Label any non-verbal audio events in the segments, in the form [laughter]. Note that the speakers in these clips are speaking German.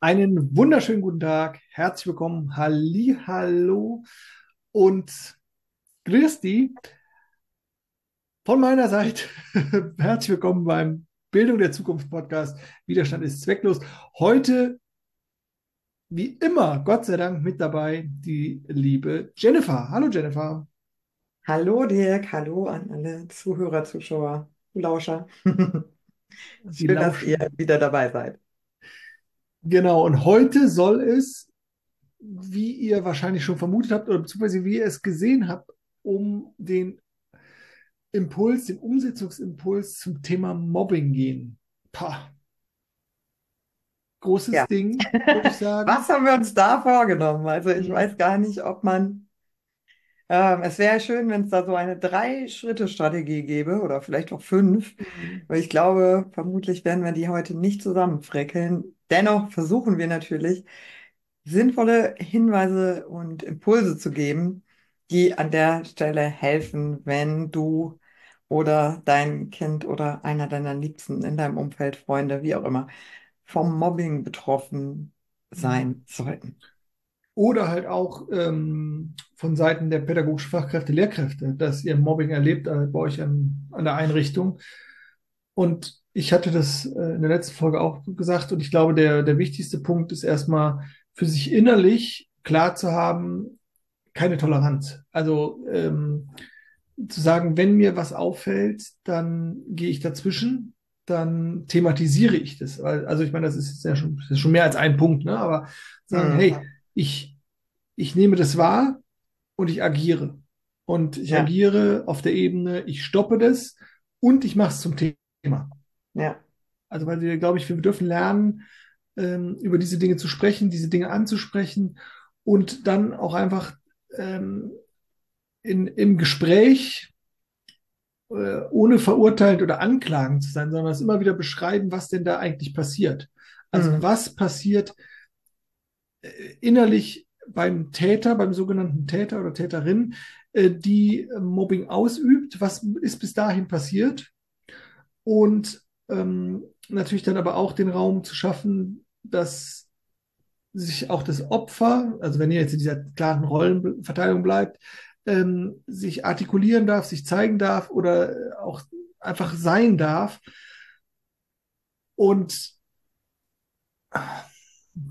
Einen wunderschönen guten Tag, herzlich willkommen, Halli, hallo und grüß die von meiner Seite. [laughs] Herzlich willkommen beim Bildung der Zukunft Podcast. Widerstand ist zwecklos. Heute, wie immer, Gott sei Dank mit dabei, die liebe Jennifer. Hallo Jennifer. Hallo Dirk, hallo an alle Zuhörer, Zuschauer, Lauscher. [laughs] Schön, dass ihr wieder dabei seid. Genau, und heute soll es, wie ihr wahrscheinlich schon vermutet habt oder beziehungsweise wie ihr es gesehen habt, um den Impuls, den Umsetzungsimpuls zum Thema Mobbing gehen. Pah, großes Ja, Ding, würde ich [laughs] sagen. was haben wir uns da vorgenommen? Also ich weiß gar nicht, ob man, ähm, es wäre schön, wenn es da so eine Drei-Schritte-Strategie gäbe oder vielleicht auch fünf, Mhm. weil ich glaube, vermutlich werden wir die heute nicht zusammenfrickeln. Dennoch versuchen wir natürlich, sinnvolle Hinweise und Impulse zu geben, die an der Stelle helfen, wenn du oder dein Kind oder einer deiner Liebsten in deinem Umfeld, Freunde, wie auch immer, vom Mobbing betroffen Mhm. sein sollten. Oder halt auch ähm, von Seiten der pädagogischen Fachkräfte, Lehrkräfte, dass ihr Mobbing erlebt äh, bei euch an, an der Einrichtung. Und ich hatte das äh, in der letzten Folge auch gesagt und ich glaube, der, der wichtigste Punkt ist erstmal für sich innerlich klar zu haben, keine Toleranz. Also ähm, zu sagen, wenn mir was auffällt, dann gehe ich dazwischen, dann thematisiere ich das. Also ich meine, das ist jetzt ja schon, ist schon mehr als ein Punkt, ne? Aber sagen, Hm, hey, ich, ich nehme das wahr und ich agiere. Und ich ja, agiere auf der Ebene, ich stoppe das und ich mache es zum Thema. Ja, Also weil wir, glaube ich, wir dürfen lernen, ähm, über diese Dinge zu sprechen, diese Dinge anzusprechen und dann auch einfach ähm, in, im Gespräch äh, ohne verurteilend oder anklagend zu sein, sondern es immer wieder beschreiben, was denn da eigentlich passiert. Also hm, was passiert äh, innerlich beim Täter, beim sogenannten Täter oder Täterin, äh, die Mobbing ausübt, was ist bis dahin passiert und ähm, natürlich dann aber auch den Raum zu schaffen, dass sich auch das Opfer, also wenn ihr jetzt in dieser klaren Rollenverteilung bleibt, ähm, sich artikulieren darf, sich zeigen darf oder auch einfach sein darf. Und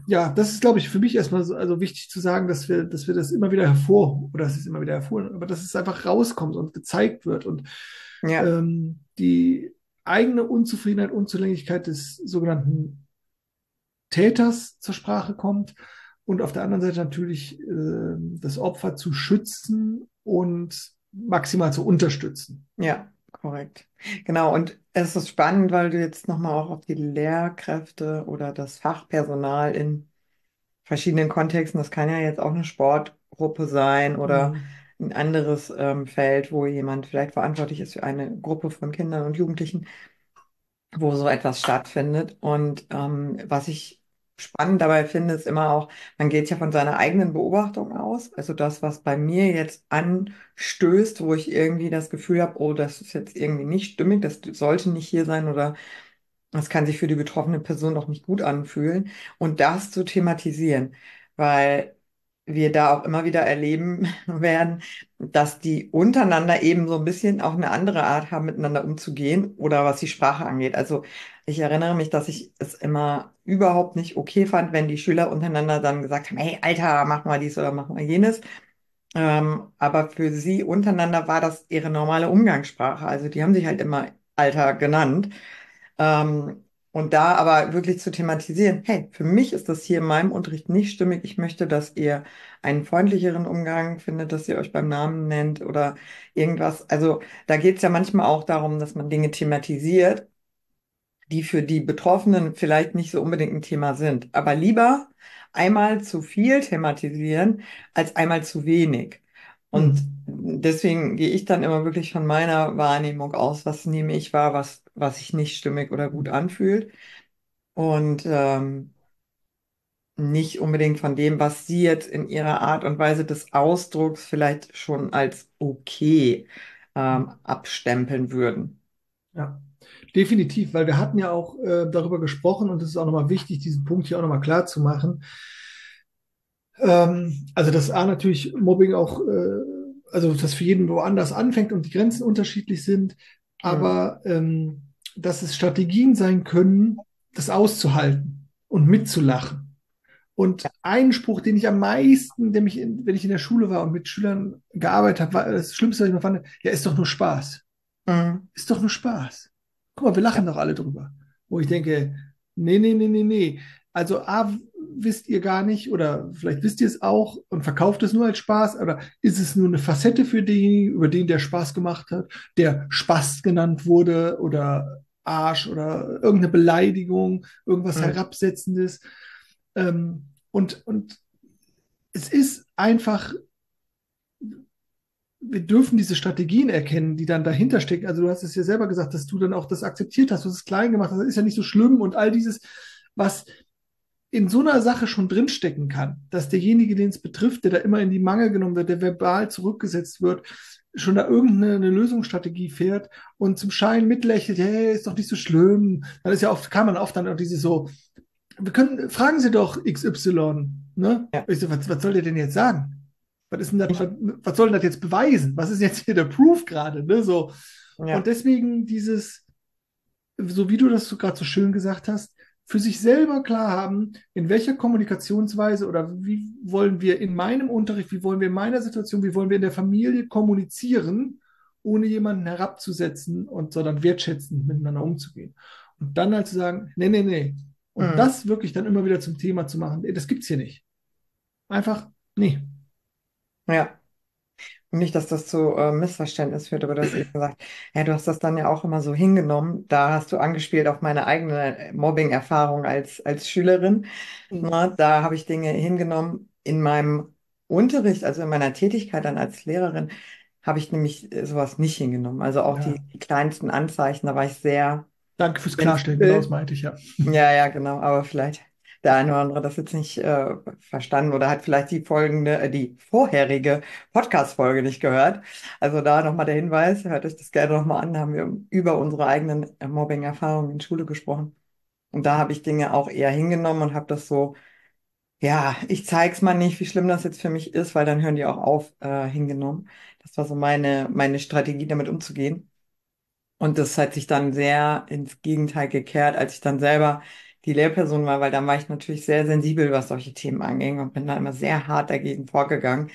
ja, das ist, glaube ich, für mich erstmal so, also wichtig zu sagen, dass wir, dass wir das immer wieder hervor, oder dass es immer wieder hervor, aber dass es einfach rauskommt und gezeigt wird und ja, ähm, die eigene Unzufriedenheit, Unzulänglichkeit des sogenannten Täters zur Sprache kommt und auf der anderen Seite natürlich äh, das Opfer zu schützen und maximal zu unterstützen. ja, korrekt. Genau, und es ist spannend, weil du jetzt nochmal auch auf die Lehrkräfte oder das Fachpersonal in verschiedenen Kontexten. Das kann ja jetzt auch eine Sportgruppe sein oder Mhm. Ein anderes ähm, Feld, wo jemand vielleicht verantwortlich ist für eine Gruppe von Kindern und Jugendlichen, wo so etwas stattfindet. Und ähm, was ich spannend dabei finde, ist immer auch, man geht ja von seiner eigenen Beobachtung aus. Also das, was bei mir jetzt anstößt, wo ich irgendwie das Gefühl habe, oh, das ist jetzt irgendwie nicht stimmig, das sollte nicht hier sein oder das kann sich für die betroffene Person doch nicht gut anfühlen. Und das zu thematisieren, weil wir da auch immer wieder erleben [laughs] werden, dass die untereinander eben so ein bisschen auch eine andere Art haben, miteinander umzugehen oder was die Sprache angeht. Also ich erinnere mich, dass ich es immer überhaupt nicht okay fand, wenn die Schüler untereinander dann gesagt haben, hey, Alter, mach mal dies oder mach mal jenes. Ähm, aber für sie untereinander war das ihre normale Umgangssprache. Also die haben sich halt immer Alter genannt. Ähm, und da aber wirklich zu thematisieren, hey, für mich ist das hier in meinem Unterricht nicht stimmig. Ich möchte, dass ihr einen freundlicheren Umgang findet, dass ihr euch beim Namen nennt oder irgendwas. Also da geht es ja manchmal auch darum, dass man Dinge thematisiert, die für die Betroffenen vielleicht nicht so unbedingt ein Thema sind. Aber lieber einmal zu viel thematisieren als einmal zu wenig. Und Mhm. deswegen gehe ich dann immer wirklich von meiner Wahrnehmung aus, was nehme ich wahr, was, was sich nicht stimmig oder gut anfühlt. Und ähm, nicht unbedingt von dem, was Sie jetzt in Ihrer Art und Weise des Ausdrucks vielleicht schon als okay ähm, abstempeln würden. Ja. definitiv, weil wir hatten ja auch äh, darüber gesprochen und es ist auch nochmal wichtig, diesen Punkt hier auch nochmal klar zu machen. Ähm, also, dass A natürlich Mobbing auch, äh, also dass für jeden woanders anfängt und die Grenzen unterschiedlich sind, aber ähm, dass es Strategien sein können, das auszuhalten und mitzulachen. Und ein Spruch, den ich am meisten, der mich, in, wenn ich in der Schule war und mit Schülern gearbeitet habe, war das Schlimmste, was ich noch fand, ja, ist doch nur Spaß. Mhm. Ist doch nur Spaß. Guck mal, wir lachen doch alle drüber. Wo ich denke, nee, nee, nee, nee, nee. Also A, wisst ihr gar nicht oder vielleicht wisst ihr es auch und verkauft es nur als Spaß oder ist es nur eine Facette für den, über den der Spaß gemacht hat, der Spaß genannt wurde oder Arsch oder irgendeine Beleidigung, irgendwas Mhm. Herabsetzendes. Ähm, und, und es ist einfach, wir dürfen diese Strategien erkennen, die dann dahinter stecken. Also du hast es ja selber gesagt, dass du dann auch das akzeptiert hast, du hast es klein gemacht hast, das ist ja nicht so schlimm und all dieses, was in so einer Sache schon drinstecken kann, dass derjenige, den es betrifft, der da immer in die Mangel genommen wird, der verbal zurückgesetzt wird, schon da irgendeine eine Lösungsstrategie fährt und zum Schein mitlächelt, hey, ist doch nicht so schlimm. Dann ist ja oft, kann man oft dann auch diese so, wir können, fragen Sie doch XY, ne? Ja. Ich so, was, was soll der denn jetzt sagen? Was ist denn das, was, was soll denn das jetzt beweisen? Was ist jetzt hier der Proof gerade, ne? So. Ja. Und deswegen dieses, so wie du das so gerade so schön gesagt hast, für sich selber klar haben, in welcher Kommunikationsweise oder wie wollen wir in meinem Unterricht, wie wollen wir in meiner Situation, wie wollen wir in der Familie kommunizieren, ohne jemanden herabzusetzen und sondern wertschätzend miteinander umzugehen. Und dann halt zu sagen, nee, nee, nee. Und Mhm. das wirklich dann immer wieder zum Thema zu machen, das gibt's hier nicht. Einfach, nee. Ja. Nicht, dass das zu äh, Missverständnis führt, aber du hast eben gesagt, ja, du hast das dann ja auch immer so hingenommen. Da hast du angespielt auf meine eigene Mobbing-Erfahrung als, als Schülerin. Na, da habe ich Dinge hingenommen in meinem Unterricht, also in meiner Tätigkeit dann als Lehrerin, habe ich nämlich äh, sowas nicht hingenommen. Also auch Ja. die, die kleinsten Anzeichen, da war ich sehr Danke fürs Klarstellen, genau das meinte ich ja. Ja, ja, genau. Aber vielleicht der eine oder andere das jetzt nicht äh, verstanden oder hat vielleicht die folgende, äh, die vorherige Podcast-Folge nicht gehört. Also da nochmal der Hinweis, hört euch das gerne nochmal an. Da haben wir über unsere eigenen äh, Mobbing-Erfahrungen in Schule gesprochen. Und da habe ich Dinge auch eher hingenommen und habe das so, ja, ich zeig's mal nicht, wie schlimm das jetzt für mich ist, weil dann hören die auch auf, äh, hingenommen. Das war so meine, meine Strategie, damit umzugehen. Und das hat sich dann sehr ins Gegenteil gekehrt, als ich dann selber die Lehrperson war, weil dann war ich natürlich sehr sensibel, was solche Themen anging und bin da immer sehr hart dagegen vorgegangen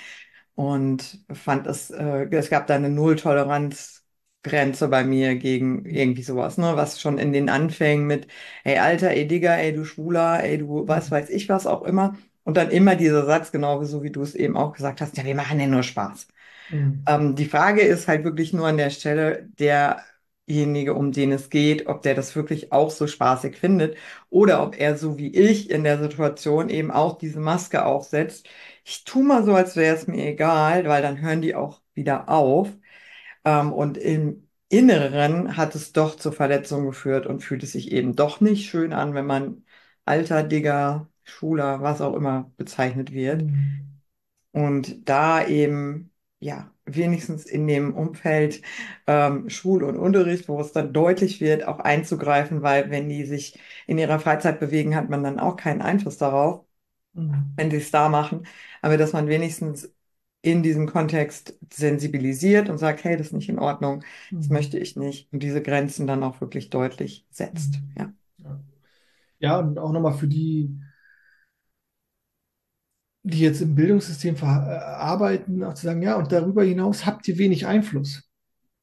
und fand es, äh, es gab da eine Null-Toleranz-Grenze bei mir gegen irgendwie sowas, ne, was schon in den Anfängen mit, ey Alter, ey Digger, ey du Schwuler, ey du was weiß ich was auch immer und dann immer dieser Satz, genau so wie du es eben auch gesagt hast, ja, wir machen ja nur Spaß. Mhm. Ähm, die Frage ist halt wirklich nur an der Stelle, derjenige, um den es geht, ob der das wirklich auch so spaßig findet oder ob er so wie ich in der Situation eben auch diese Maske aufsetzt. Ich tu mal so, als wäre es mir egal, weil dann hören die auch wieder auf. Ähm, und im Inneren hat es doch zur Verletzung geführt und fühlt es sich eben doch nicht schön an, wenn man alter Digger, Schwuler, was auch immer bezeichnet wird. Mhm. Und da eben, ja, wenigstens in dem Umfeld ähm, Schul und Unterricht, wo es dann deutlich wird, auch einzugreifen, weil wenn die sich in ihrer Freizeit bewegen, hat man dann auch keinen Einfluss darauf, Mhm. wenn sie es da machen. Aber dass man wenigstens in diesem Kontext sensibilisiert und sagt, hey, das ist nicht in Ordnung, das Mhm. möchte ich nicht. Und diese Grenzen dann auch wirklich deutlich setzt. Mhm. Ja. Ja, und auch nochmal für die, die jetzt im Bildungssystem äh, arbeiten, auch zu sagen, ja, und darüber hinaus habt ihr wenig Einfluss.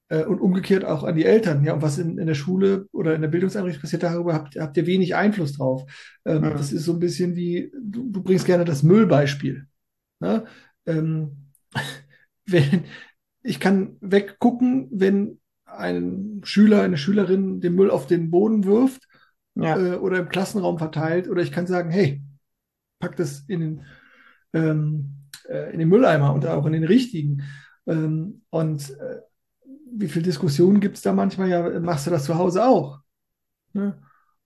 Äh, Und umgekehrt auch an die Eltern, ja, und was in, in der Schule oder in der Bildungseinrichtung passiert, darüber habt, habt ihr wenig Einfluss drauf. Ähm, Mhm. Das ist so ein bisschen wie, du, du bringst gerne das Müllbeispiel. Ne? Ähm, [laughs] wenn, ich kann weggucken, wenn ein Schüler, eine Schülerin den Müll auf den Boden wirft Ja. äh, oder im Klassenraum verteilt, oder ich kann sagen, hey, pack das in den, ähm, äh, in den Mülleimer und auch in den richtigen. Ähm, und äh, wie viel Diskussionen gibt es da manchmal? Ja, machst du das zu Hause auch? Ne?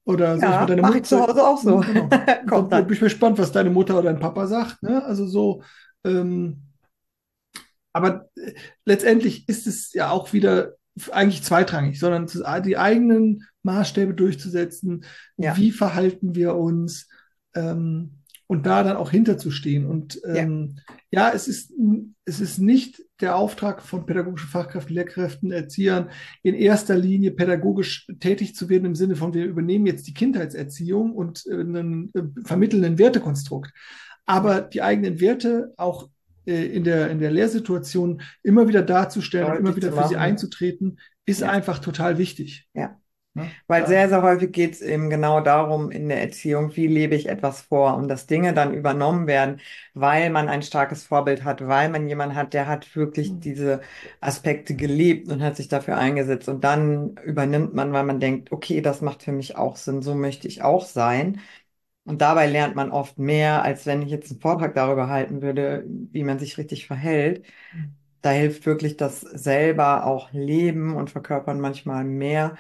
Oder soll ich Ja, mal deine mache ich zu Mutter? Hause auch so. [laughs] Genau. [laughs] Kommt bin ich gespannt, was deine Mutter oder dein Papa sagt. Ne? Also so, ähm, aber äh, letztendlich ist es ja auch wieder eigentlich zweitrangig, sondern die eigenen Maßstäbe durchzusetzen. Ja. Wie verhalten wir uns? Ähm, und da dann auch hinterzustehen. Und ähm, ja. ja, es ist, es ist nicht der Auftrag von pädagogischen Fachkräften, Lehrkräften, Erziehern, in erster Linie pädagogisch tätig zu werden im Sinne von, wir übernehmen jetzt die Kindheitserziehung und äh, einen, äh, vermitteln ein Wertekonstrukt. Aber die eigenen Werte auch äh, in der, in der Lehrsituation immer wieder darzustellen und immer wieder für sie einzutreten, ist ja. einfach total wichtig. Ja. Ne? Weil sehr, sehr häufig geht es eben genau darum in der Erziehung, wie lebe ich etwas vor und dass Dinge dann übernommen werden, weil man ein starkes Vorbild hat, weil man jemanden hat, der hat wirklich mhm. diese Aspekte gelebt und hat sich dafür eingesetzt. Und dann übernimmt man, weil man denkt, okay, das macht für mich auch Sinn, so möchte ich auch sein. Und dabei lernt man oft mehr, als wenn ich jetzt einen Vortrag darüber halten würde, wie man sich richtig verhält. Mhm. Da hilft wirklich das selber auch Leben und Verkörpern manchmal mehr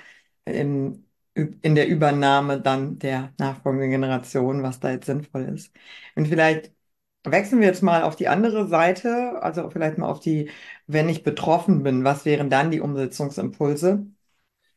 in, in der Übernahme dann der nachfolgenden Generation, was da jetzt sinnvoll ist. Und vielleicht wechseln wir jetzt mal auf die andere Seite, also vielleicht mal auf die, wenn ich betroffen bin, was wären dann die Umsetzungsimpulse?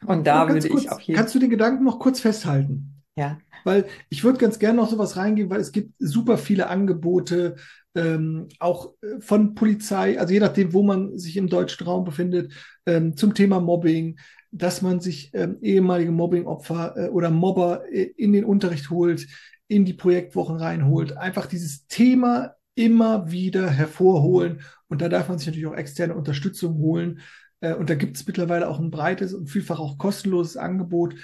Und da würde kurz, ich auf jeden Kannst du den Gedanken noch kurz festhalten? Ja. Weil ich würde ganz gerne noch sowas reingehen, weil es gibt super viele Angebote, ähm, auch äh, von Polizei, also je nachdem, wo man sich im deutschen Raum befindet, ähm, zum Thema Mobbing, dass man sich ähm, ehemalige Mobbingopfer äh, oder Mobber äh, in den Unterricht holt, in die Projektwochen reinholt, einfach dieses Thema immer wieder hervorholen. Und da darf man sich natürlich auch externe Unterstützung holen. Äh, und da gibt es mittlerweile auch ein breites und vielfach auch kostenloses Angebot.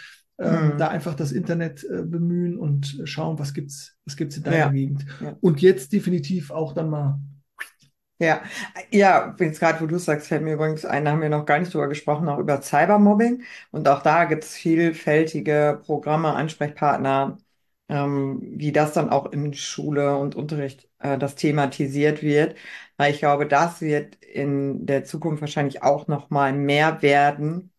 Ähm, mhm. Da einfach das Internet äh, bemühen und schauen, was gibt's, was gibt's in deiner ja. Gegend. Ja. Und jetzt definitiv auch dann mal ja, ja, jetzt gerade, wo du sagst, fällt mir übrigens ein, da haben wir noch gar nicht drüber gesprochen, auch über Cybermobbing. Und auch da gibt es vielfältige Programme, Ansprechpartner, ähm, wie das dann auch in Schule und Unterricht äh, das thematisiert wird. Weil ich glaube, das wird in der Zukunft wahrscheinlich auch noch mal mehr werden,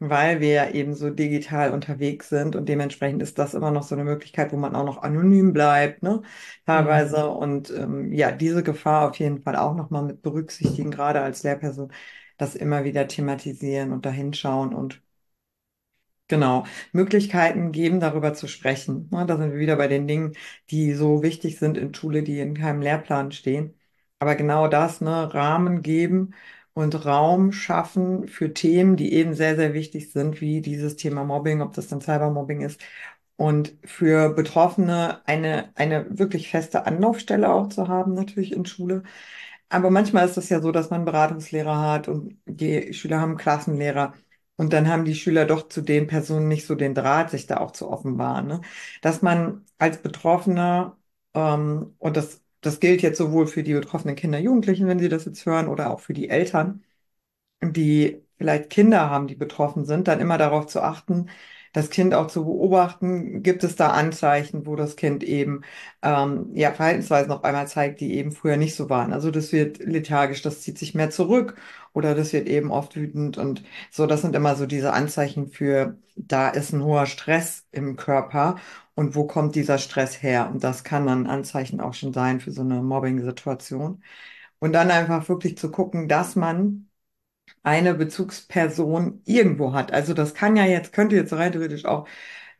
weil wir ja eben so digital unterwegs sind und dementsprechend ist das immer noch so eine Möglichkeit, wo man auch noch anonym bleibt, ne, teilweise. Mhm. Und ähm, ja, diese Gefahr auf jeden Fall auch nochmal mit berücksichtigen, gerade als Lehrperson, das immer wieder thematisieren und dahinschauen und Genau, Möglichkeiten geben, darüber zu sprechen. Ne, da sind wir wieder bei den Dingen, die so wichtig sind in Schule, die in keinem Lehrplan stehen. Aber genau das, ne, Rahmen geben und Raum schaffen für Themen, die eben sehr, sehr wichtig sind, wie dieses Thema Mobbing, ob das dann Cybermobbing ist. Und für Betroffene eine, eine wirklich feste Anlaufstelle auch zu haben, natürlich in Schule. Aber manchmal ist es ja so, dass man Beratungslehrer hat und die Schüler haben Klassenlehrer. Und dann haben die Schüler doch zu den Personen nicht so den Draht, sich da auch zu offenbaren. Ne? Dass man als Betroffener, ähm, und das das gilt jetzt sowohl für die betroffenen Kinder, Jugendlichen, wenn sie das jetzt hören, oder auch für die Eltern, die vielleicht Kinder haben, die betroffen sind, dann immer darauf zu achten, das Kind auch zu beobachten, gibt es da Anzeichen, wo das Kind eben ähm, ja Verhaltensweisen auf einmal zeigt, die eben früher nicht so waren. Also das wird lethargisch, das zieht sich mehr zurück oder das wird eben oft wütend und so. Das sind immer so diese Anzeichen für, da ist ein hoher Stress im Körper und wo kommt dieser Stress her? Und das kann dann Anzeichen auch schon sein für so eine Mobbing-Situation. Und dann einfach wirklich zu gucken, dass man eine Bezugsperson irgendwo hat. Also das kann ja jetzt, könnte jetzt rein theoretisch auch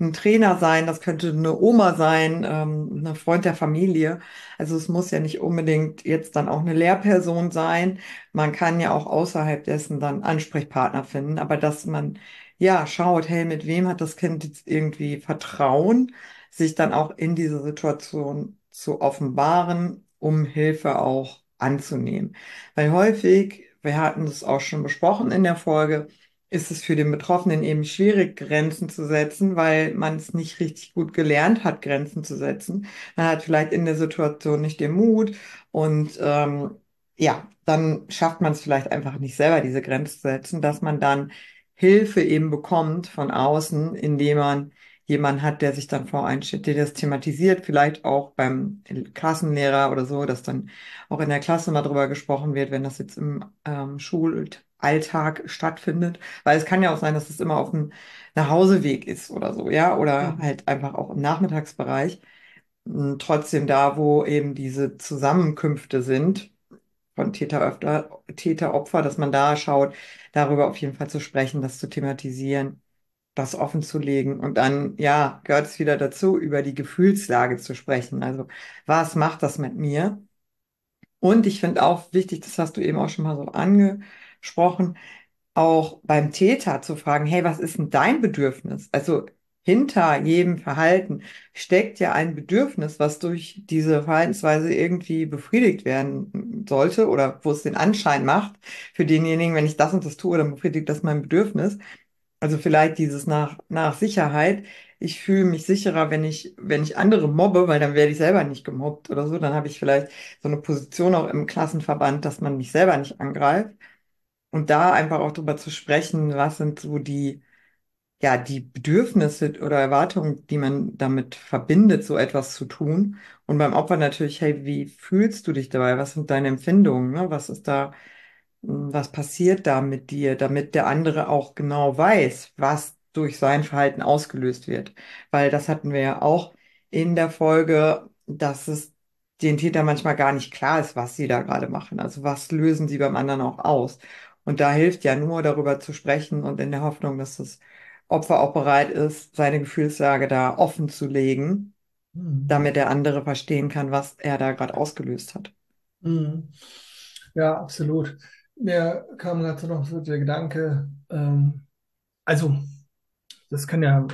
ein Trainer sein, das könnte eine Oma sein, ähm, ein Freund der Familie. Also es muss ja nicht unbedingt jetzt dann auch eine Lehrperson sein. Man kann ja auch außerhalb dessen dann Ansprechpartner finden, aber dass man ja, schaut, hey, mit wem hat das Kind jetzt irgendwie Vertrauen, sich dann auch in diese Situation zu offenbaren, um Hilfe auch anzunehmen. Weil häufig, wir hatten das auch schon besprochen in der Folge, ist es für den Betroffenen eben schwierig, Grenzen zu setzen, weil man es nicht richtig gut gelernt hat, Grenzen zu setzen. Man hat vielleicht in der Situation nicht den Mut und ähm, ja, dann schafft man es vielleicht einfach nicht selber, diese Grenzen zu setzen, dass man dann Hilfe eben bekommt von außen, indem man jemanden hat, der sich dann voreinstellt, der das thematisiert, vielleicht auch beim Klassenlehrer oder so, dass dann auch in der Klasse mal drüber gesprochen wird, wenn das jetzt im ähm, Schulalltag stattfindet. Weil es kann ja auch sein, dass es immer auf dem Nachhauseweg ist oder so, ja, oder mhm. halt einfach auch im Nachmittagsbereich. Und trotzdem da, wo eben diese Zusammenkünfte sind, von Täter, Täter, Opfer, dass man da schaut, darüber auf jeden Fall zu sprechen, das zu thematisieren, das offen zu legen. Und dann, ja, gehört es wieder dazu, über die Gefühlslage zu sprechen. Also, was macht das mit mir? Und ich finde auch wichtig, das hast du eben auch schon mal so angesprochen, auch beim Täter zu fragen, hey, was ist denn dein Bedürfnis? Also hinter jedem Verhalten steckt ja ein Bedürfnis, was durch diese Verhaltensweise irgendwie befriedigt werden sollte oder wo es den Anschein macht für denjenigen, wenn ich das und das tue, dann befriedigt das mein Bedürfnis. Also vielleicht dieses nach, nach Sicherheit. Ich fühle mich sicherer, wenn ich, wenn ich andere mobbe, weil dann werde ich selber nicht gemobbt oder so. Dann habe ich vielleicht so eine Position auch im Klassenverband, dass man mich selber nicht angreift. Und da einfach auch drüber zu sprechen, was sind so die, ja, die Bedürfnisse oder Erwartungen, die man damit verbindet, so etwas zu tun. Und beim Opfer natürlich, hey, wie fühlst du dich dabei? Was sind deine Empfindungen? Ne? Was ist da, was passiert da mit dir, damit der andere auch genau weiß, was durch sein Verhalten ausgelöst wird? Weil das hatten wir ja auch in der Folge, dass es den Täter manchmal gar nicht klar ist, was sie da gerade machen. Also was lösen sie beim anderen auch aus? Und da hilft ja nur darüber zu sprechen und in der Hoffnung, dass das Opfer auch bereit ist, seine Gefühlslage da offen zu legen, mhm. damit der andere verstehen kann, was er da gerade ausgelöst hat. Mhm. Ja, absolut. Mir kam gerade noch so der Gedanke, ähm, also das kann ja äh,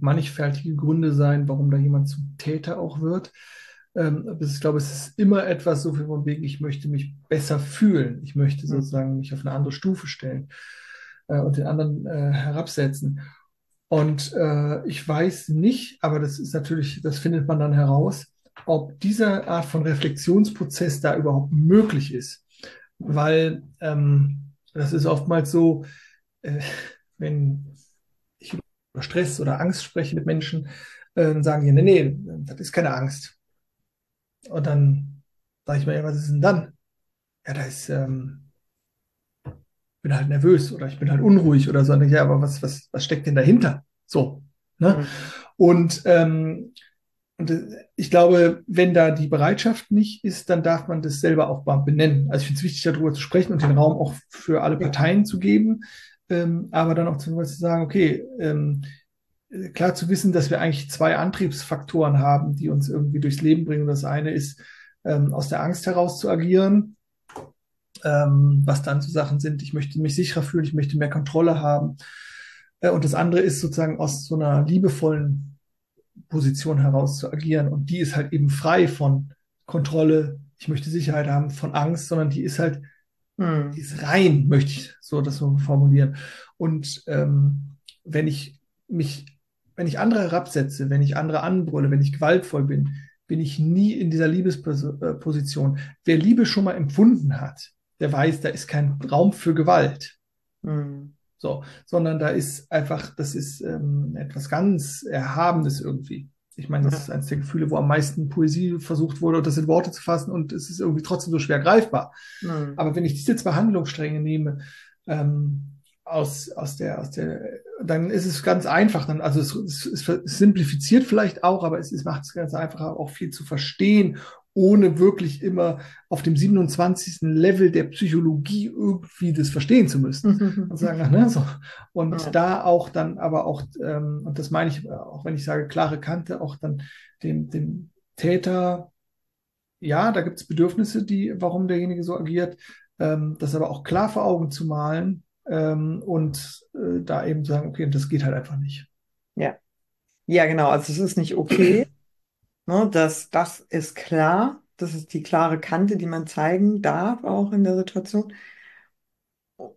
mannigfaltige Gründe sein, warum da jemand zum Täter auch wird. Ähm, ich glaube, es ist immer etwas so viel von wegen, ich möchte mich besser fühlen. Ich möchte mhm. sozusagen mich auf eine andere Stufe stellen äh, und den anderen äh, herabsetzen. Und äh, ich weiß nicht, aber das ist natürlich, das findet man dann heraus, ob diese Art von Reflexionsprozess da überhaupt möglich ist. Weil ähm, das ist oftmals so, äh, wenn ich über Stress oder Angst spreche mit Menschen, äh, sagen die, nee, nee, das ist keine Angst. Und dann sage ich mir, ja, was ist denn dann? Ja, da ist, ähm, bin halt nervös oder ich bin halt unruhig oder so. Und ich, ja, aber was, was, was steckt denn dahinter? So. Ne? Mhm. Und, ähm, und äh, ich glaube, wenn da die Bereitschaft nicht ist, dann darf man das selber auch benennen. Also ich finde es wichtig, darüber zu sprechen und den Raum auch für alle Parteien zu geben, ähm, aber dann auch zu, zu sagen, okay, ähm, klar zu wissen, dass wir eigentlich zwei Antriebsfaktoren haben, die uns irgendwie durchs Leben bringen. Das eine ist, ähm, aus der Angst heraus zu agieren, ähm, was dann so Sachen sind, ich möchte mich sicherer fühlen, ich möchte mehr Kontrolle haben. Äh, und das andere ist sozusagen aus so einer liebevollen Position heraus zu agieren. Und die ist halt eben frei von Kontrolle, ich möchte Sicherheit haben, von Angst, sondern die ist halt, hm. die ist rein, möchte ich so das so formulieren. Und ähm, wenn ich mich wenn ich andere herabsetze, wenn ich andere anbrülle, wenn ich gewaltvoll bin, bin ich nie in dieser Liebesposition. Wer Liebe schon mal empfunden hat, der weiß, da ist kein Raum für Gewalt. Mhm. So, sondern da ist einfach, das ist ähm, etwas ganz Erhabenes irgendwie. Ich meine, das ist eines der Gefühle, wo am meisten Poesie versucht wurde, das in Worte zu fassen und es ist irgendwie trotzdem so schwer greifbar. Mhm. Aber wenn ich diese zwei Handlungsstränge nehme, ähm, aus, aus der, aus der, dann ist es ganz einfach. Dann, also es, es, es simplifiziert vielleicht auch, aber es, es macht es ganz einfach auch viel zu verstehen, ohne wirklich immer auf dem 27. Level der Psychologie irgendwie das verstehen zu müssen. und sagen, ne, so. und ja. da auch dann aber auch, ähm, und das meine ich, auch wenn ich sage klare Kante, auch dann dem, dem Täter, ja, da gibt es Bedürfnisse, die, warum derjenige so agiert, ähm, das aber auch klar vor Augen zu malen, ähm, und äh, da eben sagen, okay, das geht halt einfach nicht. Ja. Ja, genau. Also es ist nicht okay. Ne, das, das ist klar. Das ist die klare Kante, die man zeigen darf, auch in der Situation.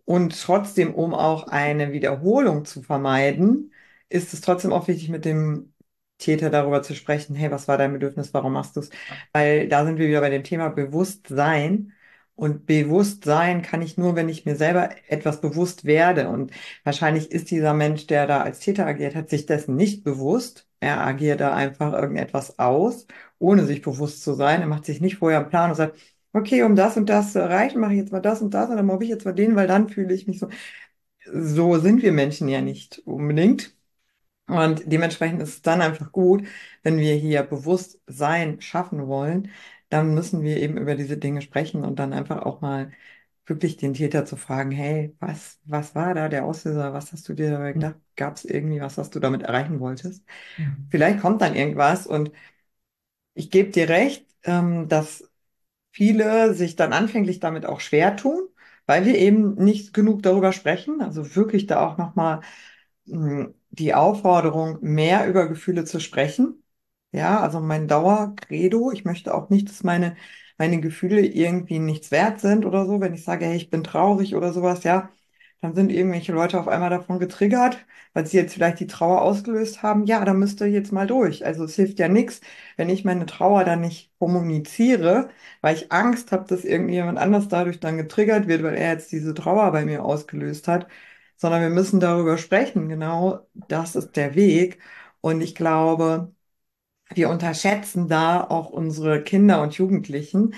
Und trotzdem, um auch eine Wiederholung zu vermeiden, ist es trotzdem auch wichtig, mit dem Täter darüber zu sprechen, hey, was war dein Bedürfnis, warum machst du es? Weil da sind wir wieder bei dem Thema Bewusstsein. Und bewusst sein kann ich nur, wenn ich mir selber etwas bewusst werde. Und wahrscheinlich ist dieser Mensch, der da als Täter agiert hat, sich dessen nicht bewusst. Er agiert da einfach irgendetwas aus, ohne sich bewusst zu sein. Er macht sich nicht vorher einen Plan und sagt, okay, um das und das zu erreichen, mache ich jetzt mal das und das und dann mache ich jetzt mal den, weil dann fühle ich mich so. So sind wir Menschen ja nicht unbedingt. Und dementsprechend ist es dann einfach gut, wenn wir hier Bewusstsein schaffen wollen, dann müssen wir eben über diese Dinge sprechen und dann einfach auch mal wirklich den Täter zu fragen, hey, was, was war da der Auslöser? Was hast du dir dabei gedacht? Gab es irgendwie was, was du damit erreichen wolltest? Mhm. Vielleicht kommt dann irgendwas und ich gebe dir recht, ähm, dass viele sich dann anfänglich damit auch schwer tun, weil wir eben nicht genug darüber sprechen. Also wirklich da auch nochmal mh, die Aufforderung, mehr über Gefühle zu sprechen. Ja, also mein Dauercredo, ich möchte auch nicht, dass meine, meine Gefühle irgendwie nichts wert sind oder so. Wenn ich sage, hey, ich bin traurig oder sowas, ja, dann sind irgendwelche Leute auf einmal davon getriggert, weil sie jetzt vielleicht die Trauer ausgelöst haben. Ja, da müsst ihr jetzt mal durch. Also es hilft ja nichts, wenn ich meine Trauer dann nicht kommuniziere, weil ich Angst habe, dass irgendjemand anders dadurch dann getriggert wird, weil er jetzt diese Trauer bei mir ausgelöst hat, sondern wir müssen darüber sprechen. Genau das ist der Weg. Und ich glaube, wir unterschätzen da auch unsere Kinder und Jugendlichen.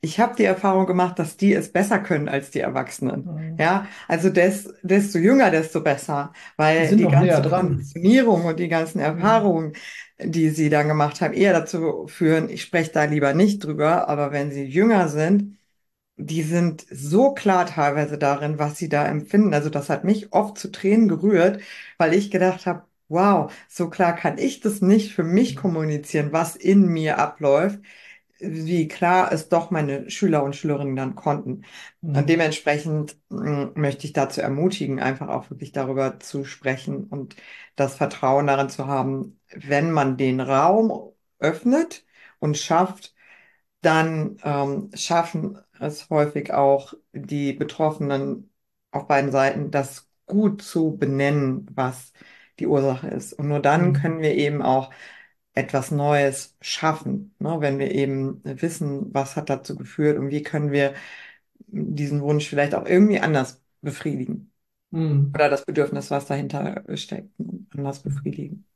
Ich habe die Erfahrung gemacht, dass die es besser können als die Erwachsenen. Mhm. Ja, also des, desto jünger, desto besser, Die weil die näher ganze. Konditionierung und die ganzen Mhm. Erfahrungen, die sie dann gemacht haben, eher dazu führen, ich spreche da lieber nicht drüber, aber wenn sie jünger sind, die sind so klar teilweise darin, was sie da empfinden. Also das hat mich oft zu Tränen gerührt, weil ich gedacht habe, wow, so klar kann ich das nicht für mich kommunizieren, was in mir abläuft, wie klar es doch meine Schüler und Schülerinnen dann konnten. Und Mhm. dementsprechend mh, möchte ich dazu ermutigen, einfach auch wirklich darüber zu sprechen und das Vertrauen darin zu haben, wenn man den Raum öffnet und schafft, dann ähm, schaffen es häufig auch die Betroffenen auf beiden Seiten, das gut zu benennen, was die Ursache ist. Und nur dann Mhm. können wir eben auch etwas Neues schaffen, ne? Wenn wir eben wissen, was hat dazu geführt und wie können wir diesen Wunsch vielleicht auch irgendwie anders befriedigen Mhm. oder das Bedürfnis, was dahinter steckt, anders befriedigen.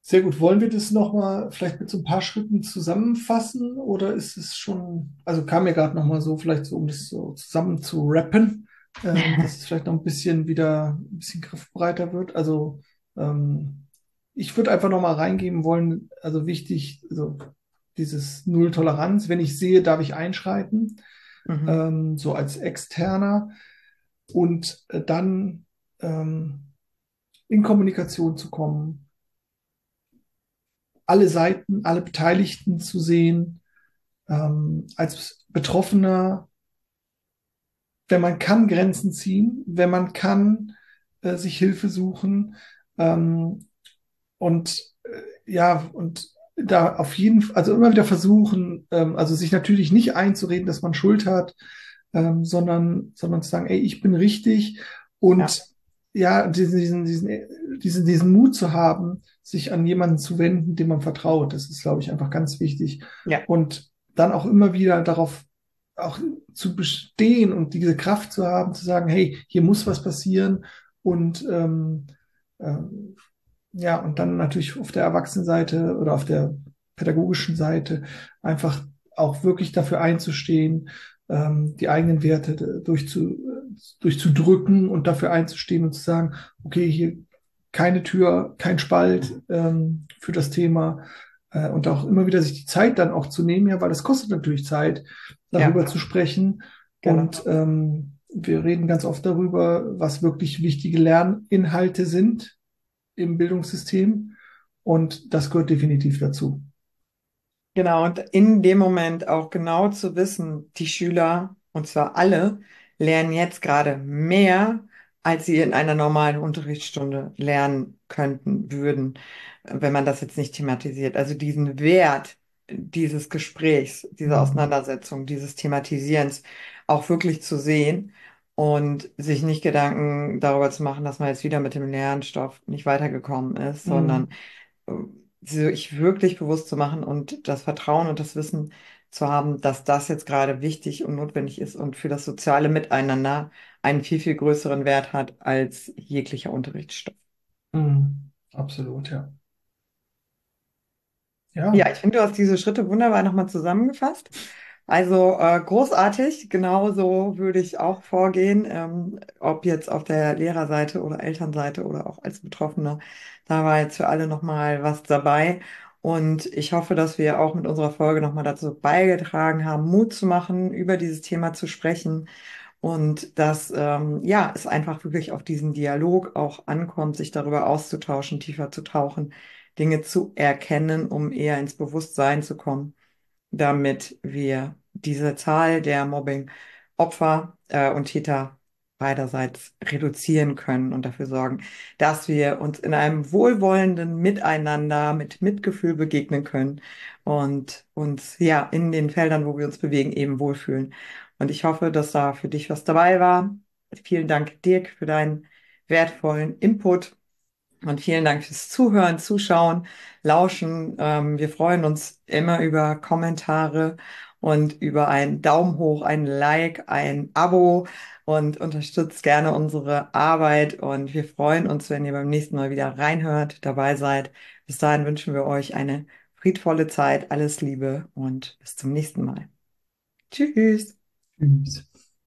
Sehr gut. Wollen wir das nochmal vielleicht mit so ein paar Schritten zusammenfassen oder ist es schon, also kam mir gerade nochmal so, vielleicht so, um das so zusammen zu rappen, ähm, dass es vielleicht noch ein bisschen wieder ein bisschen griffbereiter wird. Also ähm, ich würde einfach nochmal reingeben wollen, also wichtig, also dieses Null Toleranz, wenn ich sehe, darf ich einschreiten, Mhm. ähm, so als Externer und äh, dann ähm, in Kommunikation zu kommen alle Seiten, alle Beteiligten zu sehen, ähm, als Betroffener, wenn man kann, Grenzen ziehen, wenn man kann, äh, sich Hilfe suchen ähm, und äh, ja, und da auf jeden Fall, also immer wieder versuchen, ähm, also sich natürlich nicht einzureden, dass man Schuld hat, ähm, sondern, sondern zu sagen, ey, ich bin richtig und Ja. ja, diesen, diesen, diesen, diesen, diesen Mut zu haben, sich an jemanden zu wenden, dem man vertraut. Das ist, glaube ich, einfach ganz wichtig. Ja. Und dann auch immer wieder darauf auch zu bestehen und diese Kraft zu haben, zu sagen, hey, hier muss was passieren und ähm, ähm, ja, und dann natürlich auf der Erwachsenenseite oder auf der pädagogischen Seite einfach auch wirklich dafür einzustehen, ähm, die eigenen Werte durchzu, durchzudrücken und dafür einzustehen und zu sagen, okay, hier keine Tür, kein Spalt ähm, für das Thema äh, und auch immer wieder sich die Zeit dann auch zu nehmen, ja, weil das kostet natürlich Zeit, darüber Ja. zu sprechen. Genau. Und ähm, wir reden ganz oft darüber, was wirklich wichtige Lerninhalte sind im Bildungssystem. Und das gehört definitiv dazu. Genau, und in dem Moment auch genau zu wissen, die Schüler, und zwar alle, lernen jetzt gerade mehr, als sie in einer normalen Unterrichtsstunde lernen könnten, würden, wenn man das jetzt nicht thematisiert. Also diesen Wert dieses Gesprächs, dieser Mhm. Auseinandersetzung, dieses Thematisierens auch wirklich zu sehen und sich nicht Gedanken darüber zu machen, dass man jetzt wieder mit dem Lernstoff nicht weitergekommen ist, sondern Mhm. sich wirklich bewusst zu machen und das Vertrauen und das Wissen zu haben, dass das jetzt gerade wichtig und notwendig ist und für das soziale Miteinander einen viel, viel größeren Wert hat als jeglicher Unterrichtsstoff. Mhm. Absolut, ja. Ja, Ja. ich finde, du hast diese Schritte wunderbar nochmal zusammengefasst. Also äh, großartig, genauso würde ich auch vorgehen, ähm, ob jetzt auf der Lehrerseite oder Elternseite oder auch als Betroffener. Da war jetzt für alle nochmal was dabei. Und ich hoffe, dass wir auch mit unserer Folge nochmal dazu beigetragen haben, Mut zu machen, über dieses Thema zu sprechen. Und dass ähm, ja es einfach wirklich auf diesen Dialog auch ankommt, sich darüber auszutauschen, tiefer zu tauchen, Dinge zu erkennen, um eher ins Bewusstsein zu kommen, damit wir diese Zahl der Mobbing-Opfer äh, und Täter beiderseits reduzieren können und dafür sorgen, dass wir uns in einem wohlwollenden Miteinander mit Mitgefühl begegnen können und uns ja in den Feldern, wo wir uns bewegen, eben wohlfühlen. Und ich hoffe, dass da für dich was dabei war. Vielen Dank, Dirk, für deinen wertvollen Input. Und vielen Dank fürs Zuhören, Zuschauen, Lauschen. Ähm, wir freuen uns immer über Kommentare und über einen Daumen hoch, ein Like, ein Abo und unterstützt gerne unsere Arbeit. Und wir freuen uns, wenn ihr beim nächsten Mal wieder reinhört, dabei seid. Bis dahin wünschen wir euch eine friedvolle Zeit, alles Liebe und bis zum nächsten Mal. Tschüss. Tschüss.